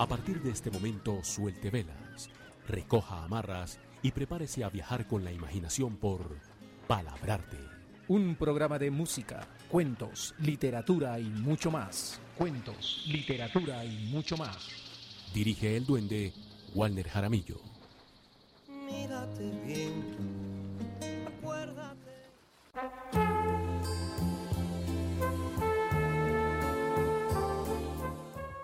A partir de este momento, suelte velas, recoja amarras y prepárese a viajar con la imaginación por Palabrarte. Un programa de música, cuentos, literatura y mucho más. Cuentos, literatura y mucho más. Dirige el duende Walner Jaramillo. Mírate bien,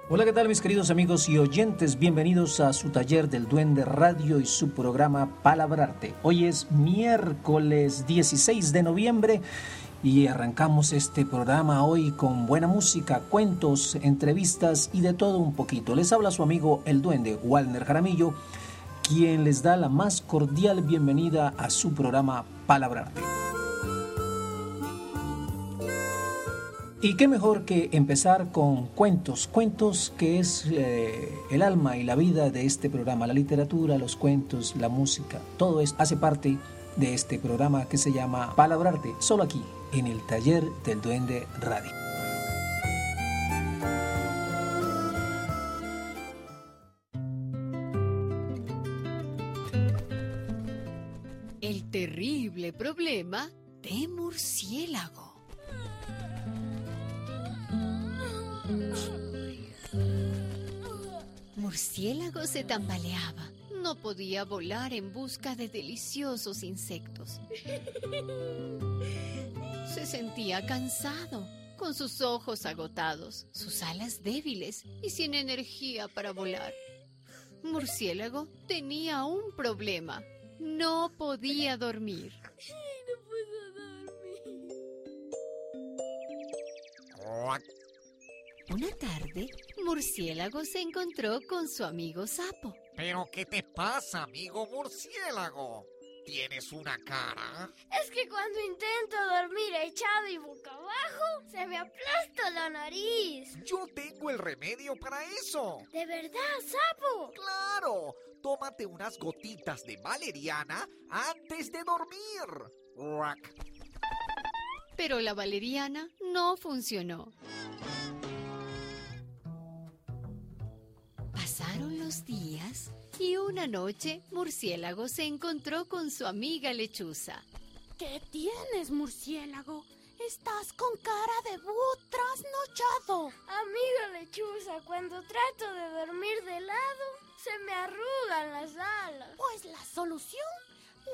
Hola, ¿qué tal mis queridos amigos y oyentes? Bienvenidos a su taller del Duende Radio y su programa Palabrarte. Hoy es miércoles 16 de noviembre y arrancamos este programa hoy con buena música, cuentos, entrevistas y de todo un poquito. Les habla su amigo el Duende Walner Jaramillo, quien les da la más cordial bienvenida a su programa Palabrarte. Y qué mejor que empezar con cuentos, cuentos que es eh, el alma y la vida de este programa, la literatura, los cuentos, la música, todo esto hace parte de este programa que se llama Palabrarte, solo aquí, en el taller del Duende Radio. El terrible problema de murciélago. Murciélago se tambaleaba. No podía volar en busca de deliciosos insectos. Se sentía cansado, con sus ojos agotados, sus alas débiles y sin energía para volar. Murciélago tenía un problema. No podía dormir. Una tarde, Murciélago se encontró con su amigo Sapo. ¿Pero qué te pasa, amigo murciélago? ¿Tienes una cara? Es que cuando intento dormir echado y boca abajo, se me aplasta la nariz. Yo tengo el remedio para eso. ¿De verdad, sapo? Claro, tómate unas gotitas de valeriana antes de dormir. Pero la valeriana no funcionó. Pasaron los días y una noche Murciélago se encontró con su amiga lechuza. ¿Qué tienes, murciélago? Estás con cara de búho trasnochado. Amiga lechuza, cuando trato de dormir de lado, se me arrugan las alas. Pues la solución,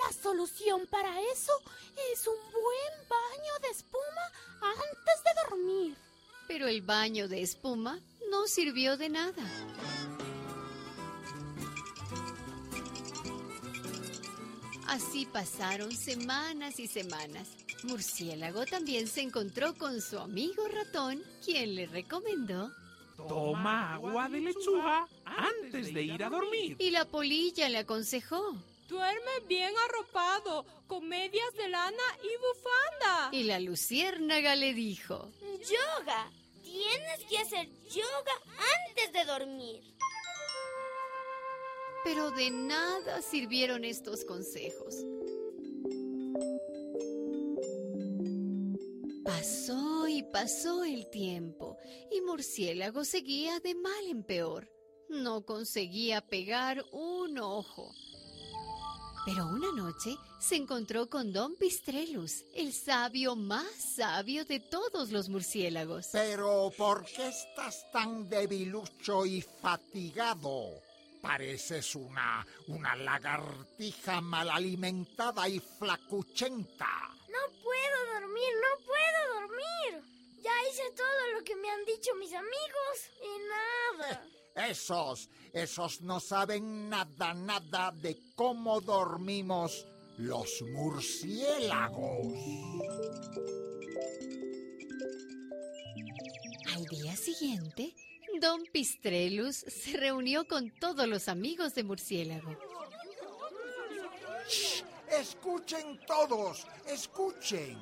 la solución para eso es un buen baño de espuma antes de dormir. Pero el baño de espuma no sirvió de nada. Así pasaron semanas y semanas. Murciélago también se encontró con su amigo ratón, quien le recomendó. Toma agua de lechuga antes de ir a dormir. Y la polilla le aconsejó. Duerme bien arropado, con medias de lana y bufanda. Y la luciérnaga le dijo. Yoga. Tienes que hacer yoga antes de dormir. Pero de nada sirvieron estos consejos. Pasó y pasó el tiempo y Murciélago seguía de mal en peor. No conseguía pegar un ojo. Pero una noche se encontró con Don Pistrelus, el sabio más sabio de todos los murciélagos. Pero ¿por qué estás tan debilucho y fatigado? Pareces una, una lagartija mal alimentada y flacuchenta. No puedo dormir, no puedo dormir. Ya hice todo lo que me han dicho mis amigos y nada. Esos, esos no saben nada, nada de cómo dormimos los murciélagos. Al día siguiente, Don Pistrelus se reunió con todos los amigos de Murciélago. Shh, escuchen todos, escuchen.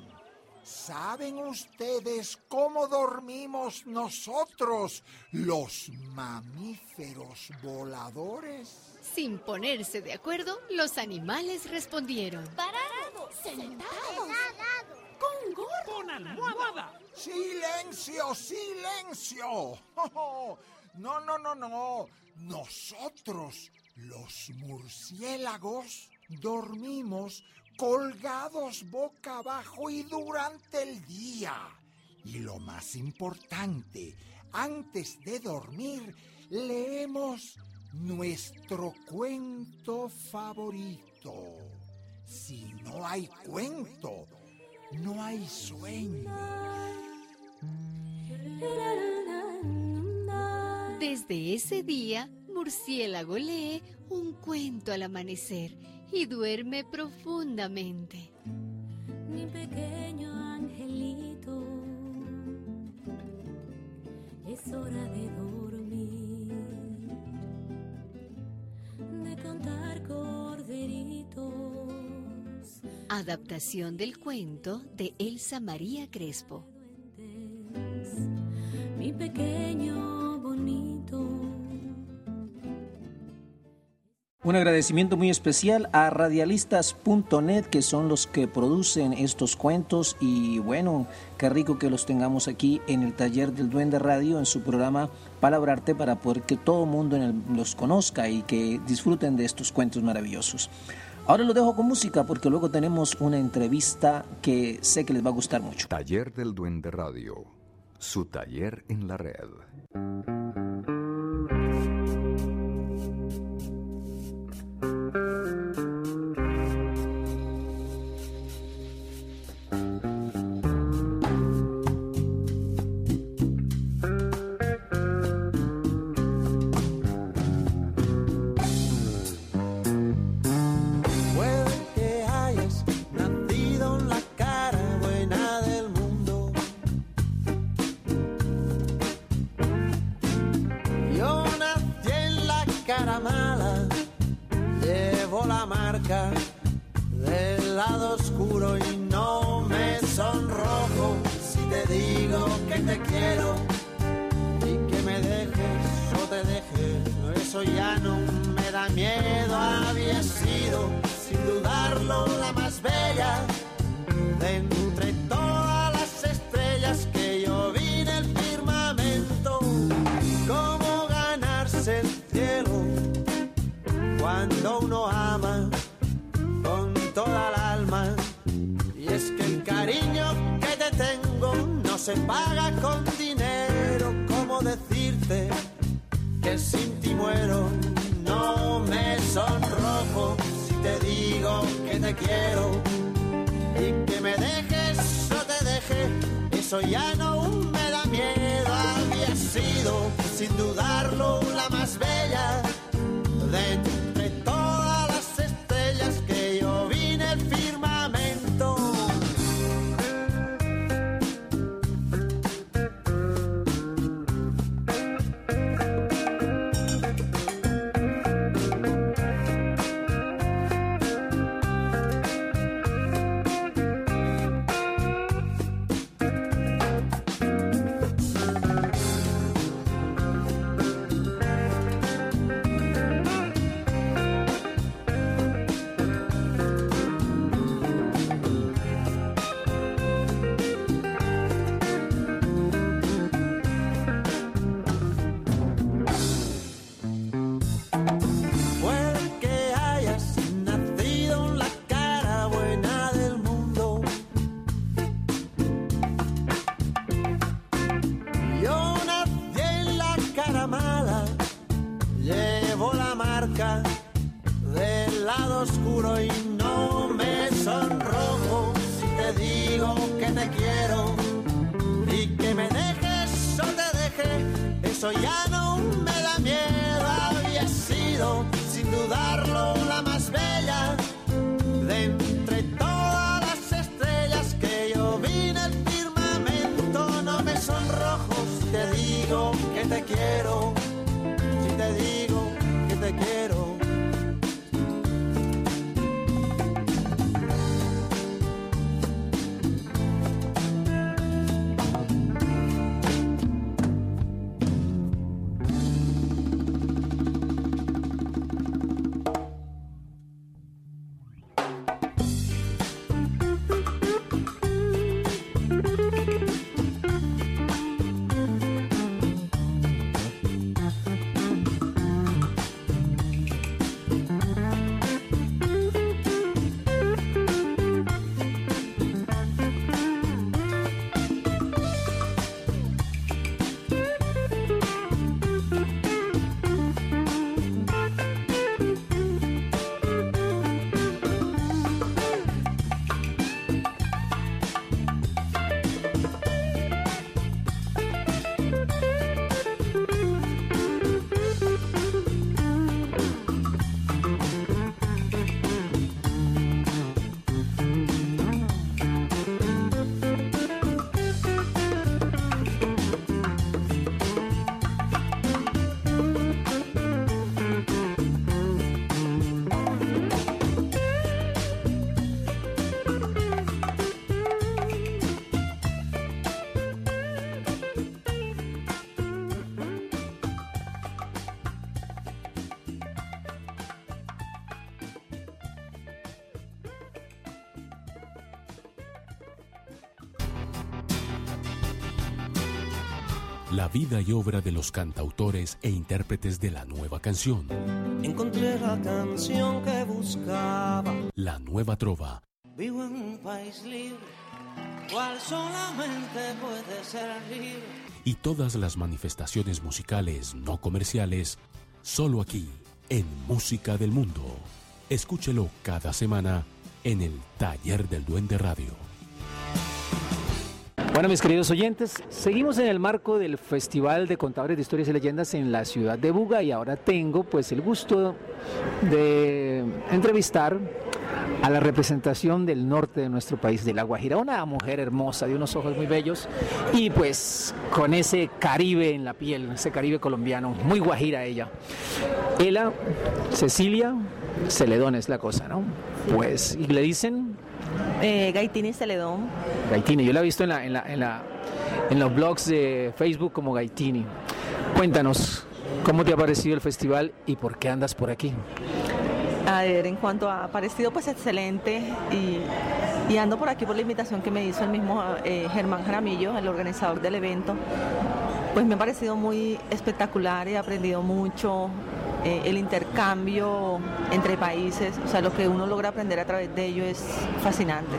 ¿Saben ustedes cómo dormimos nosotros, los mamíferos voladores? Sin ponerse de acuerdo, los animales respondieron. Parados, Sentados, gorro. Con almohada. ¡Silencio, silencio! No, no, no, no. Nosotros, los murciélagos, dormimos colgados boca abajo y durante el día. Y lo más importante, antes de dormir, leemos nuestro cuento favorito. Si no hay cuento, no hay sueño. Desde ese día, Murciélago lee un cuento al amanecer y duerme profundamente. Mi pequeño angelito, es hora de dormir, de contar corderitos. Adaptación del cuento de Elsa María Crespo. Mi pequeño bonito. Un agradecimiento muy especial a radialistas.net que son los que producen estos cuentos y bueno, qué rico que los tengamos aquí en el taller del Duende Radio en su programa Palabrarte para poder que todo el mundo en el- los conozca y que disfruten de estos cuentos maravillosos. Ahora los dejo con música porque luego tenemos una entrevista que sé que les va a gustar mucho. Taller del Duende Radio, su taller en la red. No me da miedo, había sido sin dudarlo la más bella La vida y obra de los cantautores e intérpretes de la nueva canción. Encontré la canción que buscaba. La nueva trova. Vivo en un país libre, cual solamente puede ser libre. Y todas las manifestaciones musicales no comerciales, solo aquí, en Música del Mundo. Escúchelo cada semana en el Taller del Duende Radio. Bueno, mis queridos oyentes, seguimos en el marco del Festival de Contadores de Historias y Leyendas en la ciudad de Buga y ahora tengo pues el gusto de entrevistar a la representación del norte de nuestro país, de La Guajira, una mujer hermosa, de unos ojos muy bellos y pues con ese caribe en la piel, ese caribe colombiano, muy guajira ella. Ella, Cecilia Celedón es la cosa, ¿no? Pues, y le dicen eh, Gaitini Celedón. Gaitini, yo la he visto en, la, en, la, en, la, en los blogs de Facebook como Gaitini. Cuéntanos, ¿cómo te ha parecido el festival y por qué andas por aquí? A ver, en cuanto a parecido, pues excelente y, y ando por aquí por la invitación que me hizo el mismo eh, Germán Jaramillo, el organizador del evento. Pues me ha parecido muy espectacular, he aprendido mucho, eh, el intercambio entre países, o sea, lo que uno logra aprender a través de ello es fascinante.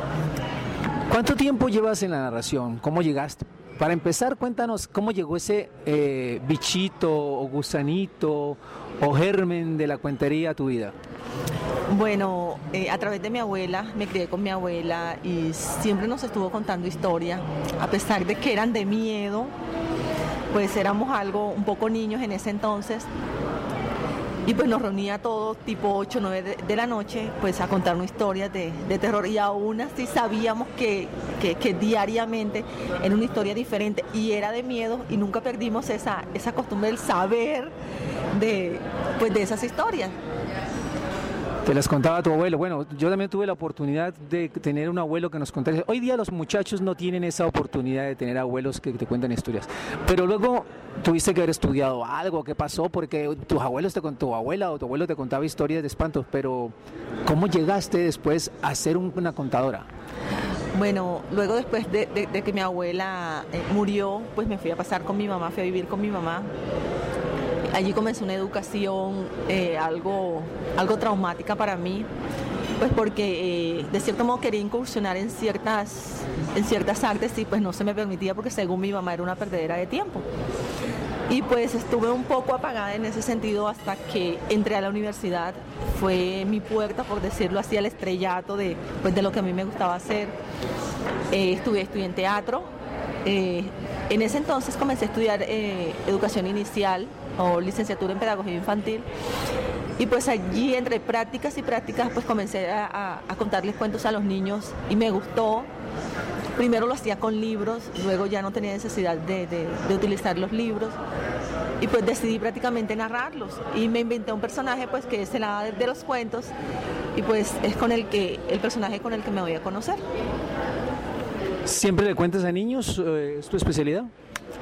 ¿Cuánto tiempo llevas en la narración? ¿Cómo llegaste? Para empezar, cuéntanos cómo llegó ese eh, bichito o gusanito o germen de la cuentería a tu vida. Bueno, eh, a través de mi abuela, me crié con mi abuela y siempre nos estuvo contando historia, a pesar de que eran de miedo, pues éramos algo un poco niños en ese entonces, y pues nos reunía todos tipo 8 o 9 de, de, la noche pues a contarnos historias de, de, terror y aún así sabíamos que, que, que, diariamente era una historia diferente y era de miedo y nunca perdimos esa, esa costumbre del saber de, pues, de esas historias. Te las contaba tu abuelo. Bueno, yo también tuve la oportunidad de tener un abuelo que nos contara. Hoy día los muchachos no tienen esa oportunidad de tener abuelos que te cuentan historias. Pero luego tuviste que haber estudiado algo, ¿qué pasó? Porque tus abuelos te tu abuela o tu abuelo te contaba historias de espantos, pero ¿cómo llegaste después a ser una contadora? Bueno, luego después de, de, de que mi abuela eh, murió, pues me fui a pasar con mi mamá, fui a vivir con mi mamá allí comenzó una educación eh, algo, algo traumática para mí, pues porque eh, de cierto modo quería incursionar en ciertas, en ciertas artes y pues no se me permitía porque según mi mamá era una perdedera de tiempo. Y pues estuve un poco apagada en ese sentido hasta que entré a la universidad. Fue mi puerta, por decirlo así, al estrellato de, pues, de lo que a mí me gustaba hacer. Eh, estudié, en teatro. Eh, en ese entonces comencé a estudiar eh, educación inicial o licenciatura en pedagogía infantil. Y pues allí entre prácticas y prácticas pues comencé a, contarles cuentos a los niños y me gustó. Primero lo hacía con libros, luego ya no tenía necesidad de, utilizar los libros y pues decidí prácticamente narrarlos y me inventé un personaje pues que es el de, los cuentos y pues es con el que el personaje con el que me voy a conocer. ¿Siempre le cuentas a niños? ¿Es tu especialidad?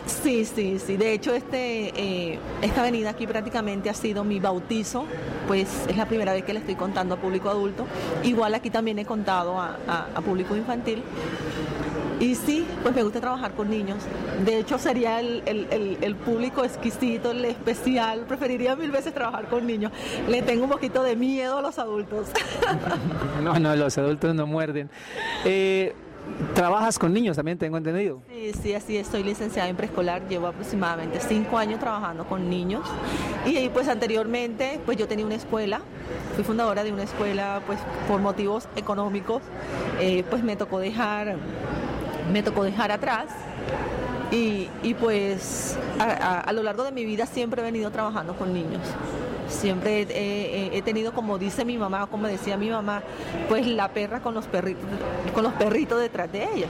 Sí, sí, sí. De hecho, este, eh, esta avenida aquí prácticamente ha sido mi bautizo, pues es la primera vez que le estoy contando a público adulto. Igual aquí también he contado a, público infantil. Y sí, pues me gusta trabajar con niños. De hecho, sería el, el, el, el, público exquisito, el especial. Preferiría mil veces trabajar con niños. Le tengo un poquito de miedo a los adultos. No, no, los adultos no muerden. Eh, ¿Trabajas con niños también, tengo entendido? Sí, sí, así es. Soy licenciada en preescolar, llevo aproximadamente cinco años trabajando con niños. Y pues anteriormente, pues yo tenía una escuela, fui fundadora de una escuela, pues por motivos económicos, eh, pues me tocó dejar, me tocó dejar atrás. Y, pues a lo largo de mi vida siempre he venido trabajando con niños siempre he, tenido, como dice mi mamá, como decía mi mamá, pues la perra con los perritos, con los perritos detrás de ella.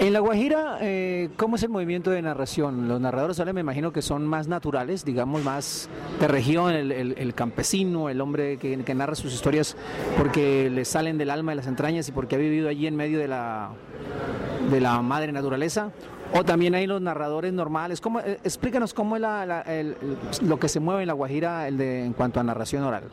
En La Guajira, eh, ¿cómo es el movimiento de narración? Los narradores ahora me imagino que son más naturales, digamos, más de región, el, el, el campesino, el hombre que, que, narra sus historias porque le salen del alma, de las entrañas y porque ha vivido allí en medio de la, de la madre naturaleza. O también hay los narradores normales. ¿Cómo, eh, explícanos cómo es la- lo que se mueve en la Guajira en cuanto a narración oral.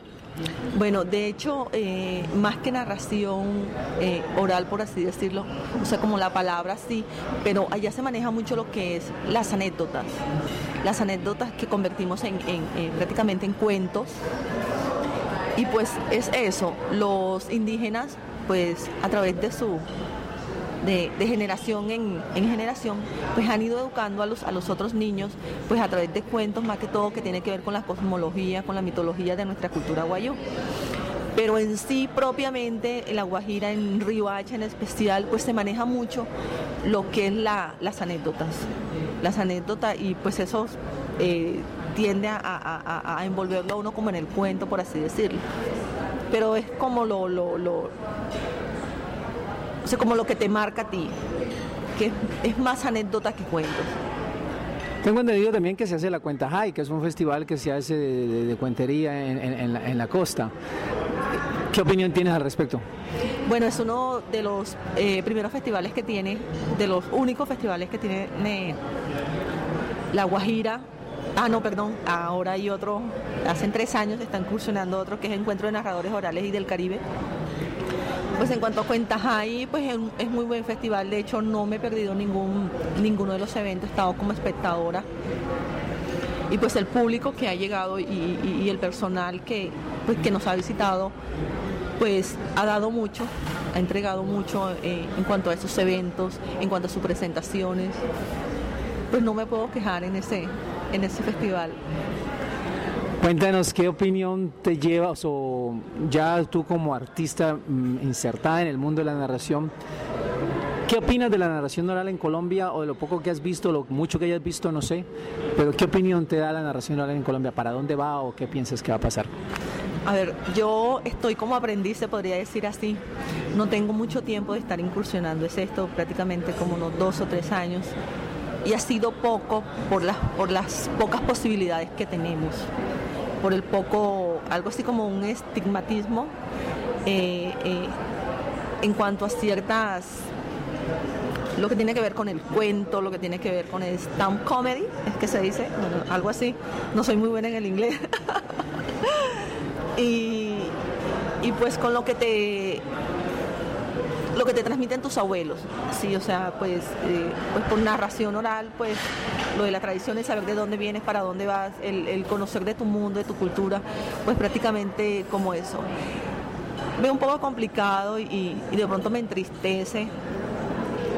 Bueno, de hecho, eh, más que narración eh, oral, por así decirlo, o sea, como la palabra sí, pero allá se maneja mucho lo que es las anécdotas, las anécdotas que convertimos en prácticamente en cuentos. Y pues es eso, los indígenas, pues a través de su de, generación en, en generación, pues han ido educando a los, a los otros niños, pues a través de cuentos más que todo que tiene que ver con la cosmología, con la mitología de nuestra cultura guayú. Pero en sí propiamente, en la Guajira, en Riohacha en especial, pues se maneja mucho lo que es la, las anécdotas. Las anécdotas y pues eso eh, tiende a envolverlo a uno como en el cuento, por así decirlo. Pero es como lo, lo, lo, o sea, como lo que te marca a ti, que es, más anécdota que cuentos. Tengo entendido también que se hace la Cuenta High, que es un festival que se hace de, de- de cuentería en, en- en la, en la costa. ¿Qué opinión tienes al respecto? Bueno, es uno de los eh, primeros festivales que tiene, de los únicos festivales que tiene eh, La Guajira. Ah, no, perdón, ahora hay otro, hace tres años está incursionando otro que es Encuentro de Narradores Orales y del Caribe. Pues en cuanto a cuentas ahí, pues es, muy buen festival. De hecho, no me he perdido ningún, ninguno de los eventos, he estado como espectadora. Y pues el público que ha llegado y el personal que, pues, que nos ha visitado, pues ha dado mucho, ha entregado mucho eh, en cuanto a esos eventos, en cuanto a sus presentaciones. Pues no me puedo quejar en ese, en ese festival. Cuéntanos qué opinión te llevas o ya tú como artista mm, insertada en el mundo de la narración, ¿qué opinas de la narración oral en Colombia o de lo poco que has visto, lo mucho que hayas visto, no sé, pero qué opinión te da la narración oral en Colombia? ¿Para dónde va o qué piensas que va a pasar? A ver, yo estoy como aprendiz, se podría decir así. No tengo mucho tiempo de estar incursionando, es esto prácticamente como unos dos o tres años. Y ha sido poco por las, por las pocas posibilidades que tenemos, por el poco, algo así como un estigmatismo eh, eh, en cuanto a ciertas, lo que tiene que ver con el cuento, lo que tiene que ver con el stand comedy, es que se dice, algo así. No soy muy buena en el inglés. y, y pues con lo que te lo que te transmiten tus abuelos, sí, o sea, pues, eh, pues por narración oral, pues lo de la tradición, el saber de dónde vienes, para dónde vas, el, el conocer de tu mundo, de tu cultura, pues prácticamente como eso. Veo un poco complicado y, de pronto me entristece,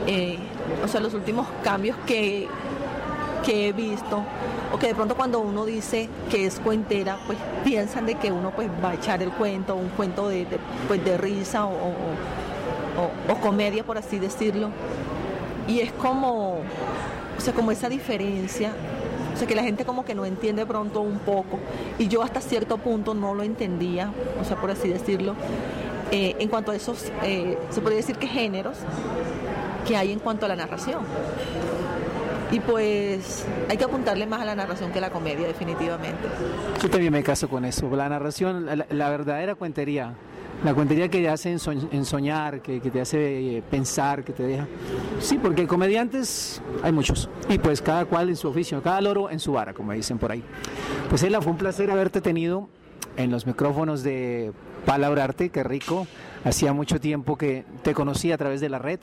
eh, o sea, los últimos cambios que, que he visto, o que de pronto cuando uno dice que es cuentera, pues piensan de que uno pues va a echar el cuento, un cuento de, pues, de risa o- o- comedia, por así decirlo. Y es como, o sea, como esa diferencia, o sea, que la gente como que no entiende pronto un poco, y yo hasta cierto punto no lo entendía, o sea, por así decirlo, eh, en cuanto a esos, eh, se podría decir que géneros que hay en cuanto a la narración. Y pues hay que apuntarle más a la narración que a la comedia, definitivamente. Yo también me caso con eso. La narración, la verdadera cuentería, la cuentería que te hace enso- ensoñar, que, que te hace eh, pensar, que te deja. Sí, porque comediantes hay muchos. Y pues cada cual en su oficio, cada loro en su vara, como dicen por ahí. Pues Ela, fue un placer haberte tenido en los micrófonos de Palabrarte, qué rico. Hacía mucho tiempo que te conocí a través de la red,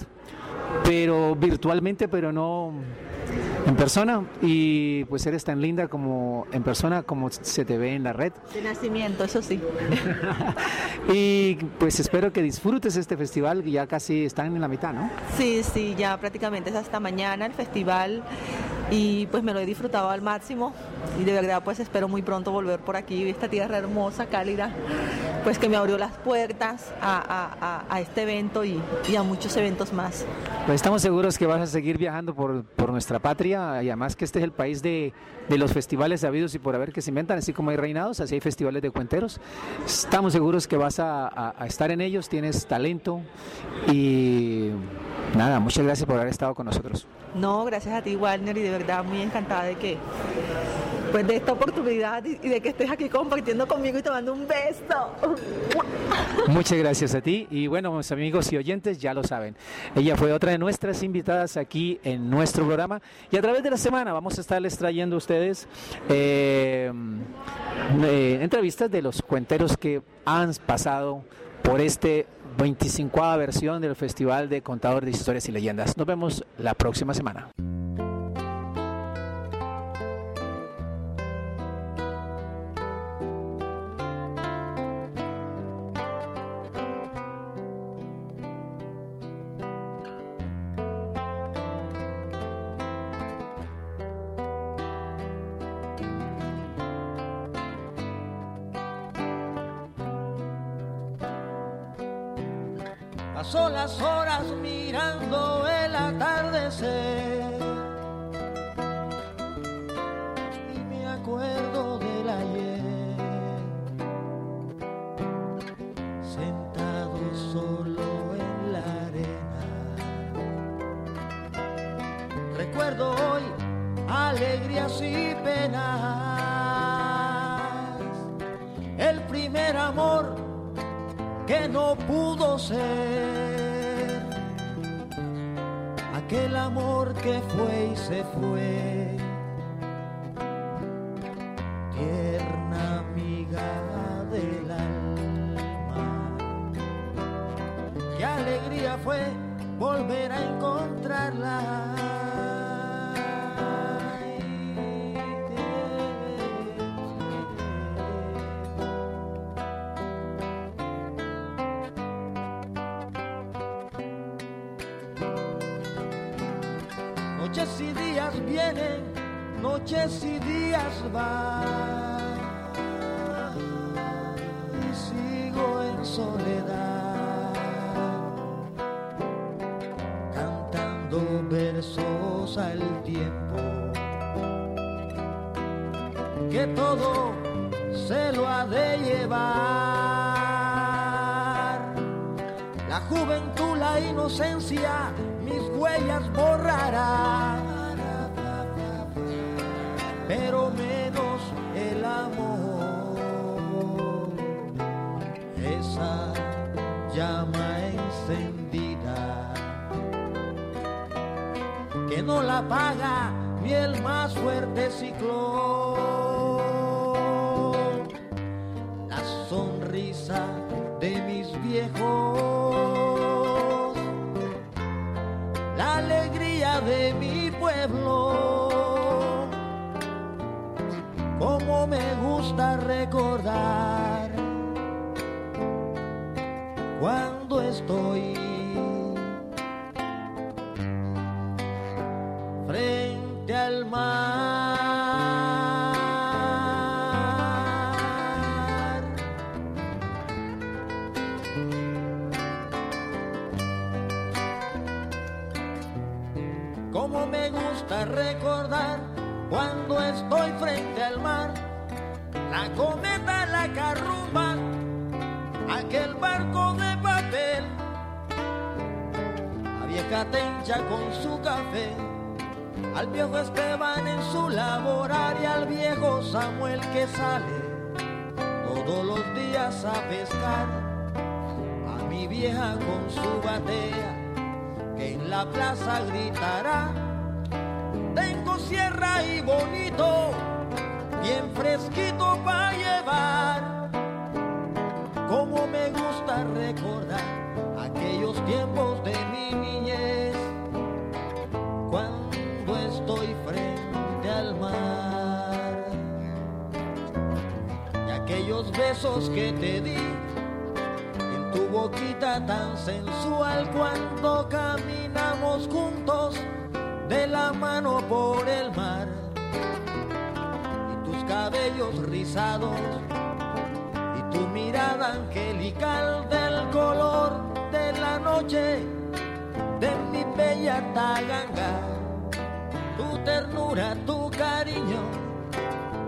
pero virtualmente, pero no en persona. Y pues eres tan linda como en persona como se te ve en la red. De nacimiento, eso sí. Y pues espero que disfrutes este festival, que ya casi están en la mitad, ¿no? Sí, sí, ya prácticamente es hasta mañana el festival y pues me lo he disfrutado al máximo y de verdad pues espero muy pronto volver por aquí, esta tierra hermosa, cálida, pues que me abrió las puertas a, a- a- a este evento y, y a muchos eventos más. Pues estamos seguros que vas a seguir viajando por, por nuestra patria y además que este es el país de, de los festivales habidos y por haber que se inventan, así como hay reinados, así hay festivales de cuenteros. Estamos seguros que vas a, a- a estar en ellos, tienes talento y nada, muchas gracias por haber estado con nosotros. No, gracias a ti, Walner, y de verdad muy encantada de que, pues de esta oportunidad y, de que estés aquí compartiendo conmigo y te mando un beso. Muchas gracias a ti y bueno, mis amigos y oyentes ya lo saben. Ella fue otra de nuestras invitadas aquí en nuestro programa y a través de la semana vamos a estarles trayendo a ustedes eh, eh, entrevistas de los cuenteros que han pasado por este 25 versión del Festival de Contador de Historias y Leyendas. Nos vemos la próxima semana. Say. Que fue y se fue. Tierna amiga del alma. Qué alegría fue volver a encontrarla la Como me gusta recordar cuando estoy frente al mar, la cometa, la carrumba, aquel barco de papel, la vieja tencha con su café, al viejo Esteban en su laborar y al viejo Samuel que sale todos los días a pescar, a mi vieja con su batea la plaza gritará. Tengo sierra y bonito, bien fresquito para llevar. Como me gusta recordar aquellos tiempos de mi niñez, cuando estoy frente al mar. Y aquellos besos que te di boquita tan sensual cuando caminamos juntos de la mano por el mar. Y tus cabellos rizados y tu mirada angelical del color de la noche de mi bella taganga. Tu ternura, tu cariño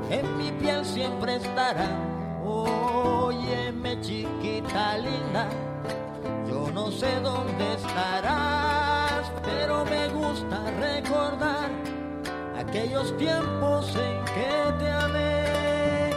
en mi piel siempre estarán Óyeme chiquita linda, yo no sé dónde estarás, pero me gusta recordar aquellos tiempos en que te amé,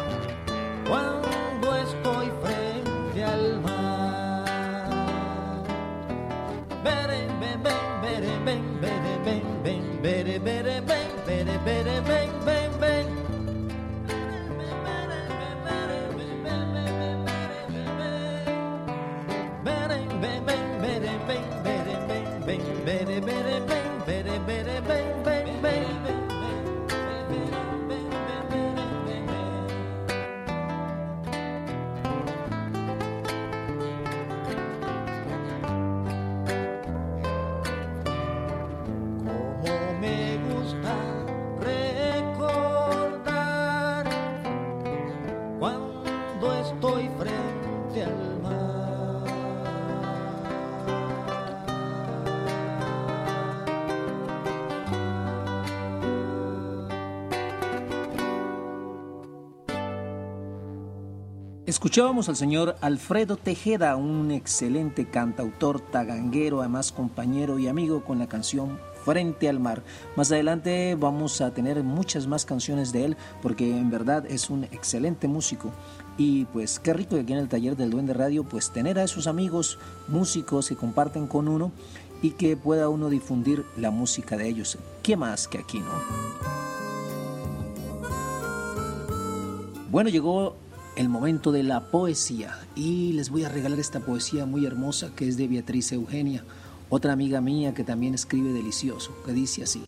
Escuchábamos al señor Alfredo Tejeda, un excelente cantautor taganguero, además compañero y amigo con la canción Frente al Mar. Más adelante vamos a tener muchas más canciones de él porque en verdad es un excelente músico. Y pues qué rico que aquí en el taller del Duende Radio pues tener a esos amigos músicos que comparten con uno y que pueda uno difundir la música de ellos. ¿Qué más que aquí, no? Bueno, llegó el momento de la poesía y les voy a regalar esta poesía muy hermosa que es de Beatriz Eugenia, otra amiga mía que también escribe delicioso, que dice así.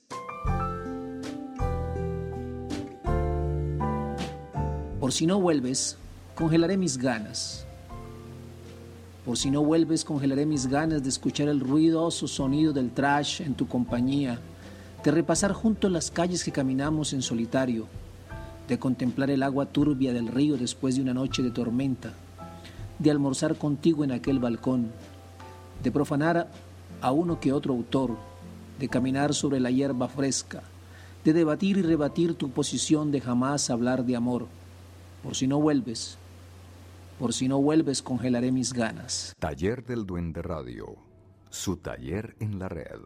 Por si no vuelves, congelaré mis ganas. Por si no vuelves, congelaré mis ganas de escuchar el ruidoso sonido del trash en tu compañía, de repasar juntos las calles que caminamos en solitario, de contemplar el agua turbia del río después de una noche de tormenta, de almorzar contigo en aquel balcón, de profanar a uno que otro autor, de caminar sobre la hierba fresca, de debatir y rebatir tu posición de jamás hablar de amor. Por si no vuelves, por si no vuelves congelaré mis ganas. Taller del Duende Radio, su taller en la red.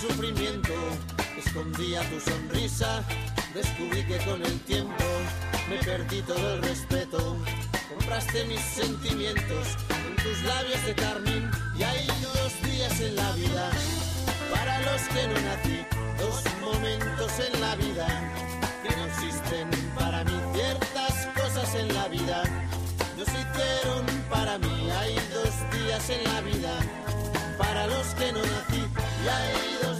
Sufrimiento, escondía tu sonrisa, descubrí que con el tiempo me perdí todo el respeto, compraste mis sentimientos en tus labios de carmín y hay dos días en la vida. Para los que no nací, dos momentos en la vida que no existen. Para mí, ciertas cosas en la vida no se hicieron para mí. Hay dos días en la vida para los que no nací. Y hay dos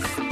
Dos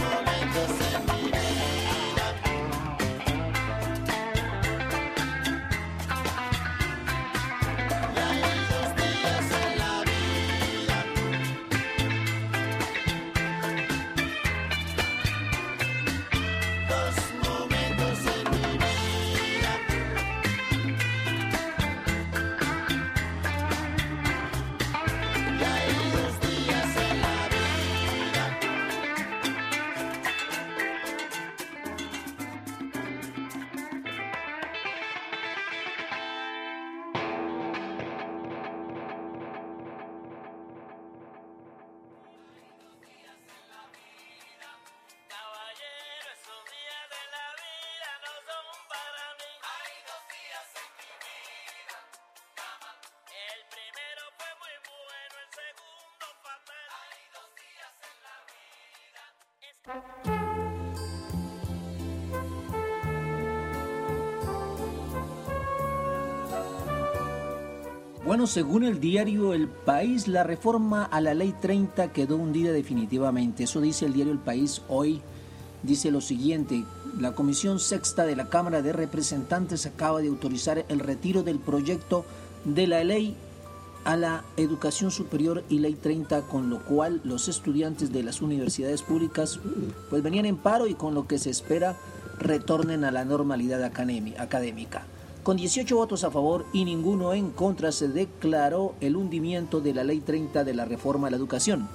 Bueno, según el diario El País, la reforma a la Ley 30 quedó hundida definitivamente. Eso dice el diario El País hoy. Dice lo siguiente, la Comisión Sexta de la Cámara de Representantes acaba de autorizar el retiro del proyecto de la ley a la educación superior y ley 30, con lo cual los estudiantes de las universidades públicas pues venían en paro y con lo que se espera retornen a la normalidad académi- académica. Con 18 votos a favor y ninguno en contra se declaró el hundimiento de la ley 30 de la reforma a la educación.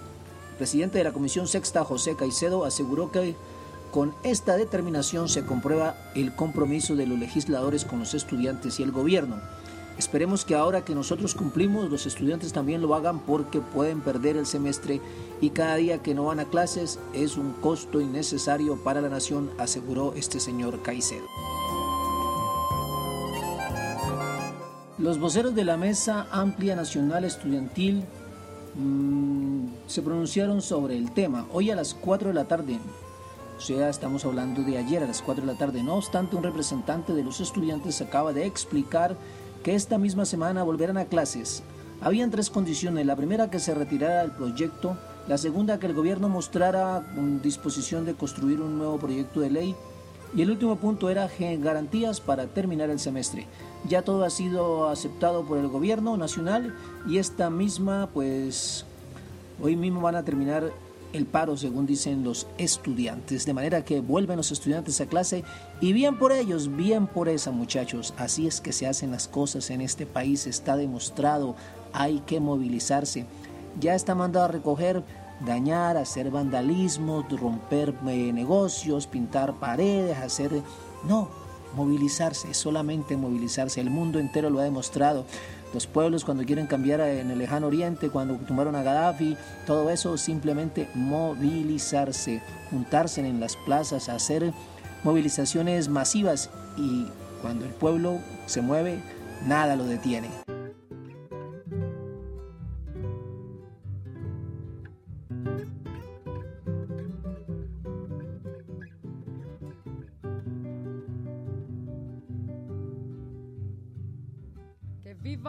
El presidente de la Comisión Sexta, José Caicedo, aseguró que con esta determinación se comprueba el compromiso de los legisladores con los estudiantes y el gobierno. Esperemos que ahora que nosotros cumplimos, los estudiantes también lo hagan porque pueden perder el semestre y cada día que no van a clases es un costo innecesario para la nación, aseguró este señor Caicedo. Los voceros de la Mesa Amplia Nacional Estudiantil mm, se pronunciaron sobre el tema. Hoy a las 4 de la tarde O sea, estamos hablando de ayer a las 4 de la tarde. No obstante, un representante de los estudiantes acaba de explicar que esta misma semana volverán a clases. Habían tres condiciones. La primera, que se retirara el proyecto. La segunda, que el gobierno mostrara disposición de construir un nuevo proyecto de ley. Y el último punto era garantías para terminar el semestre. Ya todo ha sido aceptado por el gobierno nacional y esta misma, pues, hoy mismo van a terminar el paro, según dicen los estudiantes. De manera que vuelven los estudiantes a clase y bien por ellos, bien por esa muchachos. Así es que se hacen las cosas en este país, está demostrado, hay que movilizarse. Ya está mandado a recoger, dañar, hacer vandalismo, romper eh, negocios, pintar paredes, hacer... No, movilizarse, solamente movilizarse. El mundo entero lo ha demostrado. Los pueblos cuando quieren cambiar en el lejano oriente, cuando tomaron a Gaddafi, todo eso simplemente movilizarse, juntarse en las plazas, hacer movilizaciones masivas y cuando el pueblo se mueve, nada lo detiene.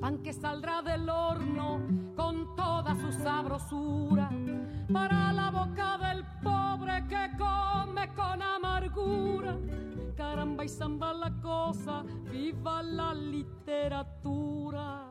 pan que saldrá del horno con toda su sabrosura para la boca del pobre que come con amargura. Caramba y zamba la cosa, viva la literatura.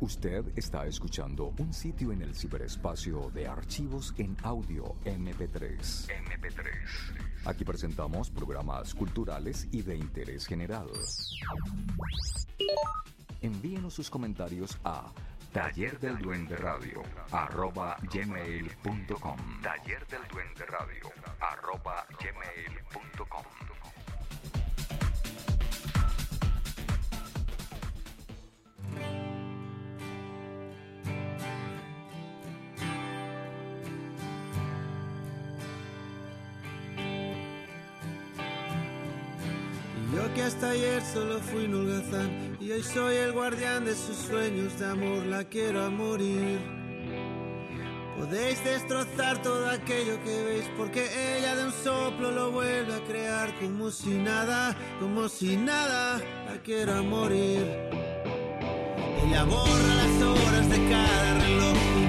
Usted está escuchando un sitio en el ciberespacio de archivos en audio MP3. MP3. Aquí presentamos programas culturales y de interés general. Envíenos sus comentarios a Taller del Duende Radio arroba gmail.com Taller del Duende Radio arroba gmail.com Que hasta ayer solo fui un holgazán y hoy soy el guardián de sus sueños de amor, la quiero a morir. Podéis destrozar todo aquello que veis porque ella de un soplo lo vuelve a crear como si nada, como si nada, la quiero a morir. y la borra las horas de cada reloj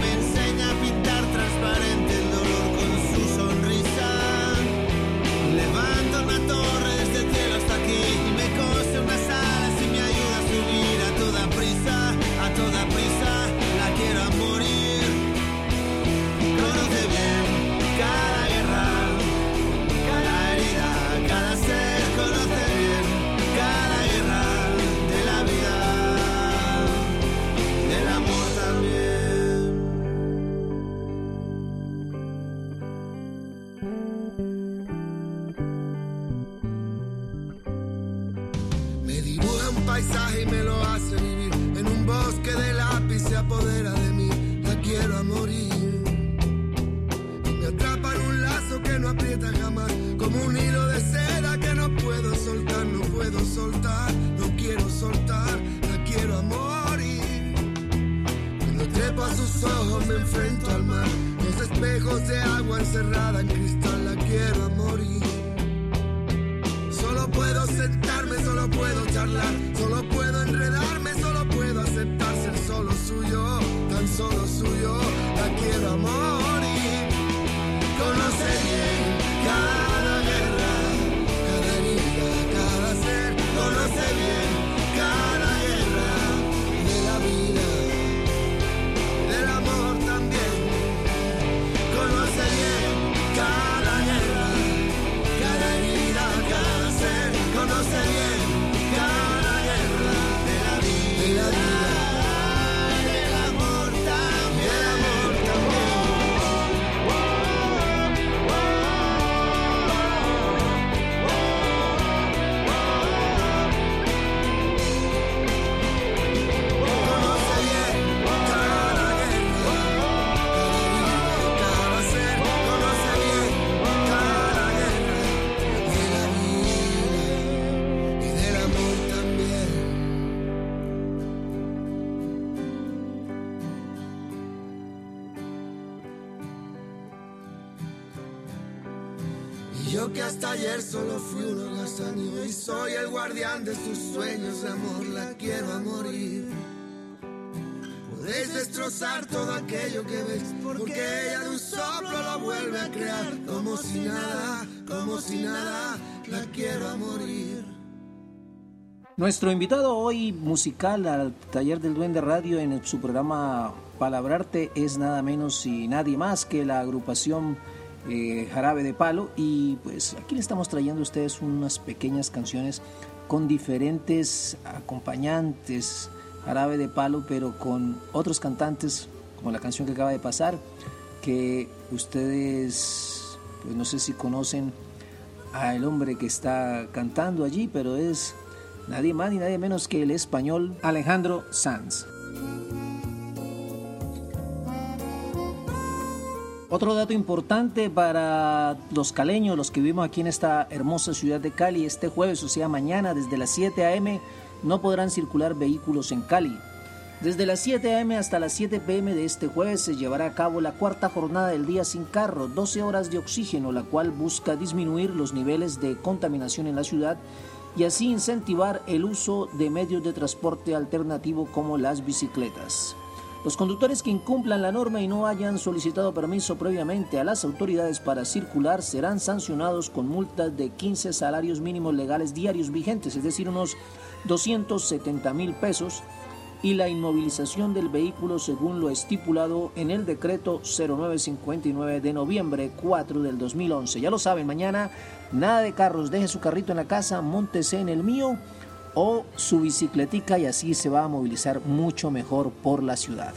hasta ayer solo fui un holgazán y soy el guardián de sus sueños amor, la quiero a morir. Podéis destrozar todo aquello que ves, porque ella de un soplo lo vuelve a crear, como si nada, como si nada, la quiero a morir. Nuestro invitado hoy musical al taller del Duende Radio en su programa Palabrarte es nada menos y nadie más que la agrupación eh, Jarabe de Palo y pues aquí le estamos trayendo a ustedes unas pequeñas canciones con diferentes acompañantes Jarabe de Palo pero con otros cantantes como la canción que acaba de pasar que ustedes pues no sé si conocen al hombre que está cantando allí pero es nadie más ni nadie menos que el español Alejandro Sanz. Otro dato importante para los caleños, los que vivimos aquí en esta hermosa ciudad de Cali, este jueves, o sea mañana, desde las 7 a.m., no podrán circular vehículos en Cali. Desde las 7 a.m. hasta las 7 p.m. de este jueves se llevará a cabo la cuarta jornada del día sin carro, 12 horas de oxígeno, la cual busca disminuir los niveles de contaminación en la ciudad y así incentivar el uso de medios de transporte alternativo como las bicicletas. Los conductores que incumplan la norma y no hayan solicitado permiso previamente a las autoridades para circular serán sancionados con multas de 15 salarios mínimos legales diarios vigentes, es decir, unos 270 mil pesos, y la inmovilización del vehículo según lo estipulado en el decreto 0959 de noviembre 4 del 2011. Ya lo saben, mañana nada de carros, deje su carrito en la casa, montese en el mío o su bicicletica y así se va a movilizar mucho mejor por la ciudad.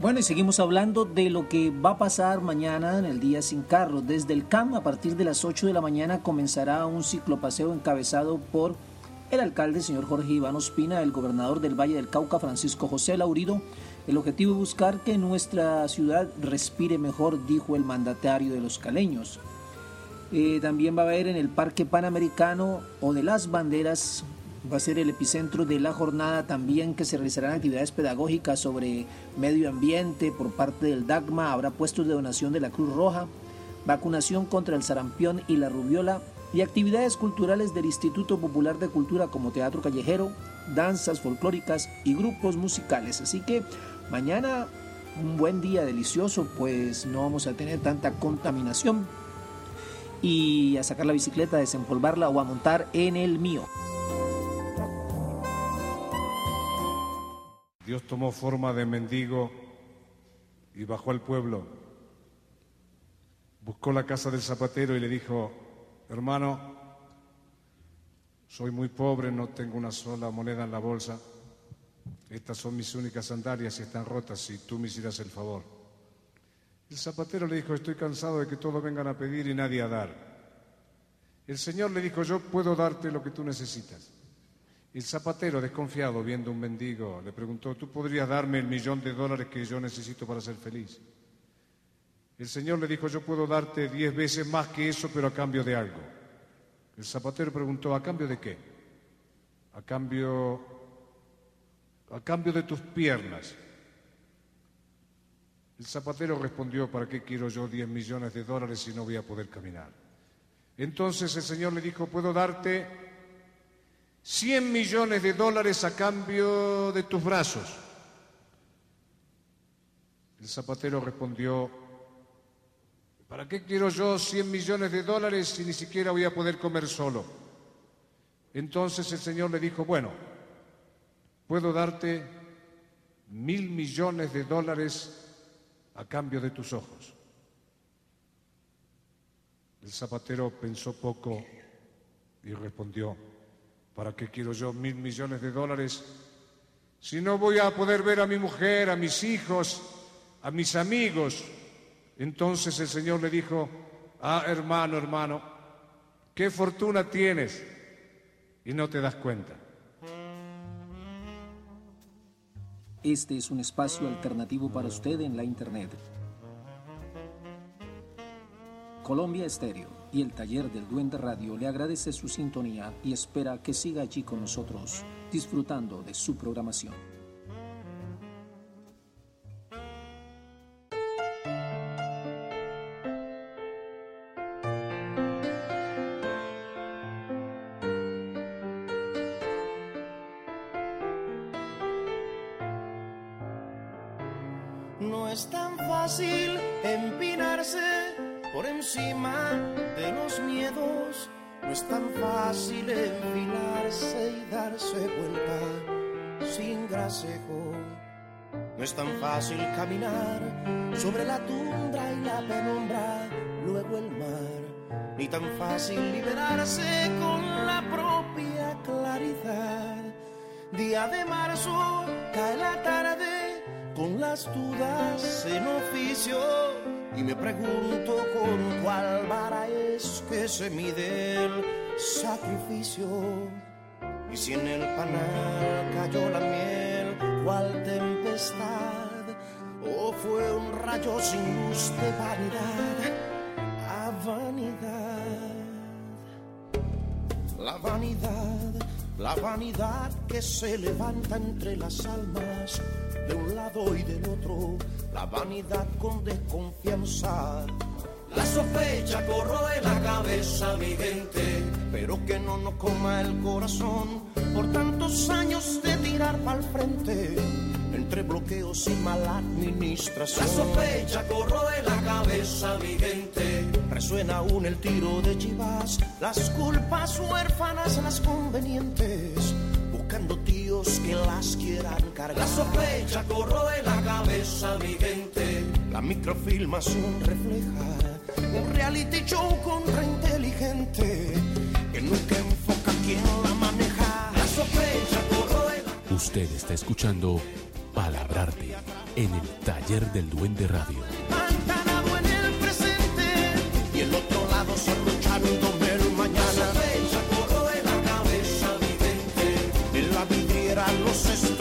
Bueno, y seguimos hablando de lo que va a pasar mañana en el Día Sin Carro. Desde el CAM, a partir de las 8 de la mañana, comenzará un ciclopaseo encabezado por el alcalde, señor Jorge Iván Ospina, el gobernador del Valle del Cauca, Francisco José Laurido. El objetivo es buscar que nuestra ciudad respire mejor, dijo el mandatario de los caleños. Eh, también va a haber en el Parque Panamericano o de las Banderas, va a ser el epicentro de la jornada también que se realizarán actividades pedagógicas sobre medio ambiente por parte del DAGMA, habrá puestos de donación de la Cruz Roja, vacunación contra el sarampión y la rubiola y actividades culturales del Instituto Popular de Cultura como teatro callejero, danzas folclóricas y grupos musicales. Así que mañana un buen día delicioso, pues no vamos a tener tanta contaminación y a sacar la bicicleta, a desempolvarla o a montar en el mío. Dios tomó forma de mendigo y bajó al pueblo. Buscó la casa del zapatero y le dijo, hermano, soy muy pobre, no tengo una sola moneda en la bolsa. Estas son mis únicas sandalias y están rotas si tú me hicieras el favor. El zapatero le dijo, estoy cansado de que todos vengan a pedir y nadie a dar. El Señor le dijo, yo puedo darte lo que tú necesitas. El zapatero, desconfiado, viendo un mendigo, le preguntó, ¿tú podrías darme el millón de dólares que yo necesito para ser feliz? El Señor le dijo, yo puedo darte diez veces más que eso, pero a cambio de algo. El zapatero preguntó, ¿a cambio de qué? A cambio, a cambio de tus piernas. El zapatero respondió, ¿para qué quiero yo 10 millones de dólares si no voy a poder caminar? Entonces el Señor le dijo, puedo darte 100 millones de dólares a cambio de tus brazos. El zapatero respondió, ¿para qué quiero yo 100 millones de dólares si ni siquiera voy a poder comer solo? Entonces el Señor le dijo, bueno, puedo darte mil millones de dólares a cambio de tus ojos. El zapatero pensó poco y respondió, ¿para qué quiero yo mil millones de dólares si no voy a poder ver a mi mujer, a mis hijos, a mis amigos? Entonces el Señor le dijo, ah, hermano, hermano, qué fortuna tienes y no te das cuenta. Este es un espacio alternativo para usted en la Internet. Colombia Estéreo y el taller del Duende Radio le agradece su sintonía y espera que siga allí con nosotros, disfrutando de su programación. No es tan fácil enfilarse y darse vuelta sin grasejo. No es tan fácil caminar sobre la tundra y la penumbra, luego el mar. Ni tan fácil liberarse con la propia claridad. Día de marzo, cae la tarde con las dudas en oficio y me pregunto con cuál vara es que se mide el sacrificio. Y si en el panal cayó la miel, cuál tempestad, o fue un rayo sin luz de vanidad, a vanidad. La vanidad, la vanidad que se levanta entre las almas de un lado y del otro, la vanidad con desconfianza. La sospecha corroe la cabeza, mi gente, pero que no nos coma el corazón por tantos años de tirar para el frente. Entre bloqueos y mala administración. La sospecha corroe la cabeza, mi gente. Resuena aún el tiro de chivas, las culpas huérfanas, las convenientes buscando tíos que las quieran cargar. La sospecha corroe la cabeza, mi gente. La microfilmación refleja un reality show contrainteligente que nunca enfoca quién la maneja. La sospecha corroe la Usted está escuchando Palabrarte en el taller del Duende Radio. en el presente y el otro lado sorruchándome el Yes,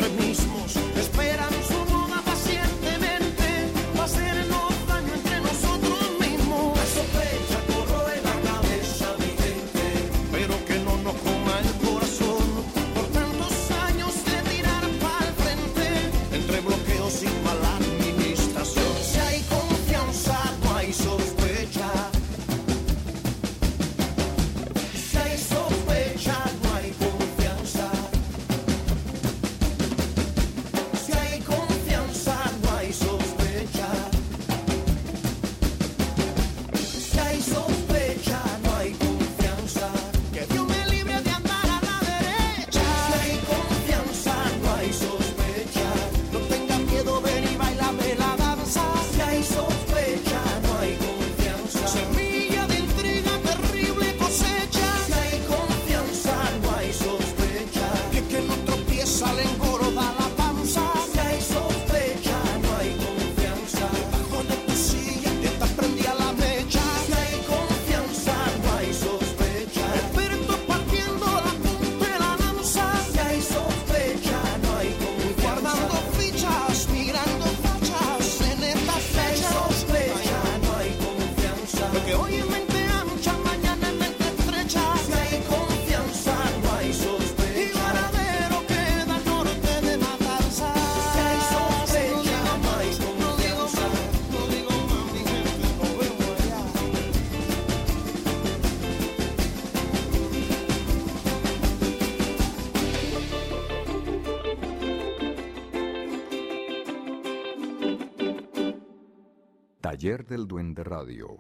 Taller del Duende Radio,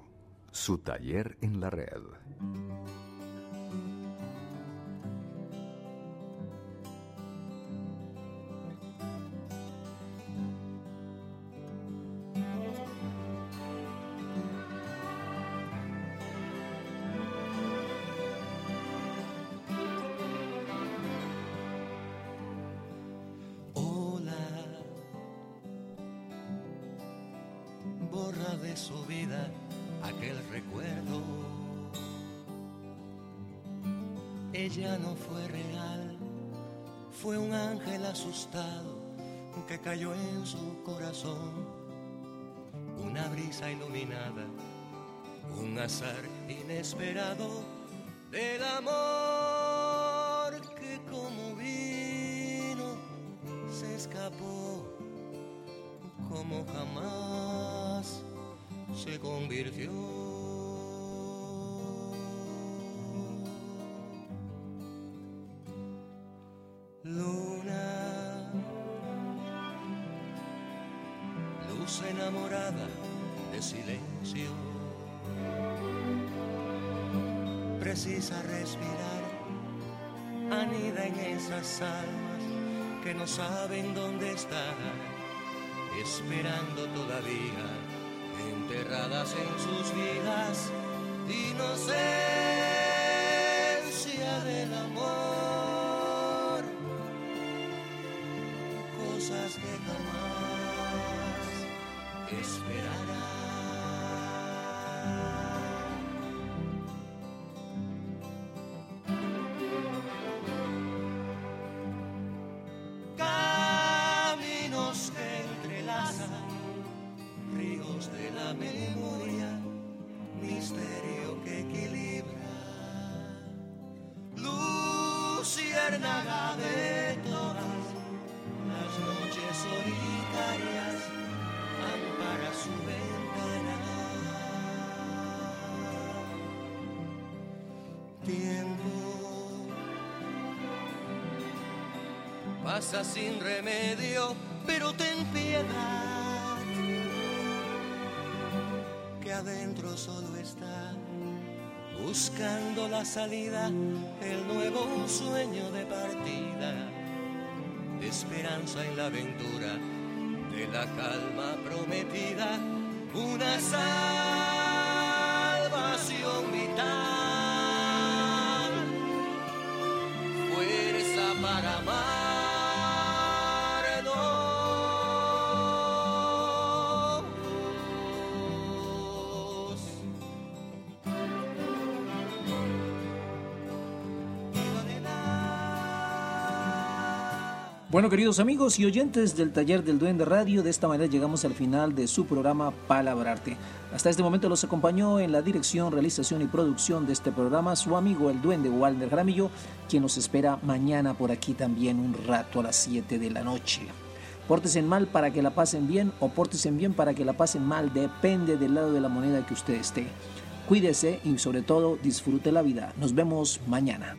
su taller en la red. Un azar inesperado del amor que como vino se escapó como jamás se convirtió. Enamorada silencio, precisa respirar, anida en esas almas que no saben dónde están esperando todavía, enterradas en sus vidas, inocencia del amor, cosas que jamás esperarán. De todas las noches solitarias, ampara su ventana. Tiempo pasa sin remedio, pero ten piedad, buscando la salida, el nuevo sueño de partida, de esperanza en la aventura, de la calma prometida, una salvación vital, fuerza para amarnos. Bueno, queridos amigos y oyentes del taller del Duende Radio, de esta manera llegamos al final de su programa Palabrarte. Hasta este momento los acompañó en la dirección, realización y producción de este programa su amigo el Duende Walder Gramillo, quien nos espera mañana por aquí también un rato a las 7 de la noche. Pórtense mal para que la pasen bien o pórtense bien para que la pasen mal, depende del lado de la moneda que usted esté. Cuídese y sobre todo disfrute la vida. Nos vemos mañana.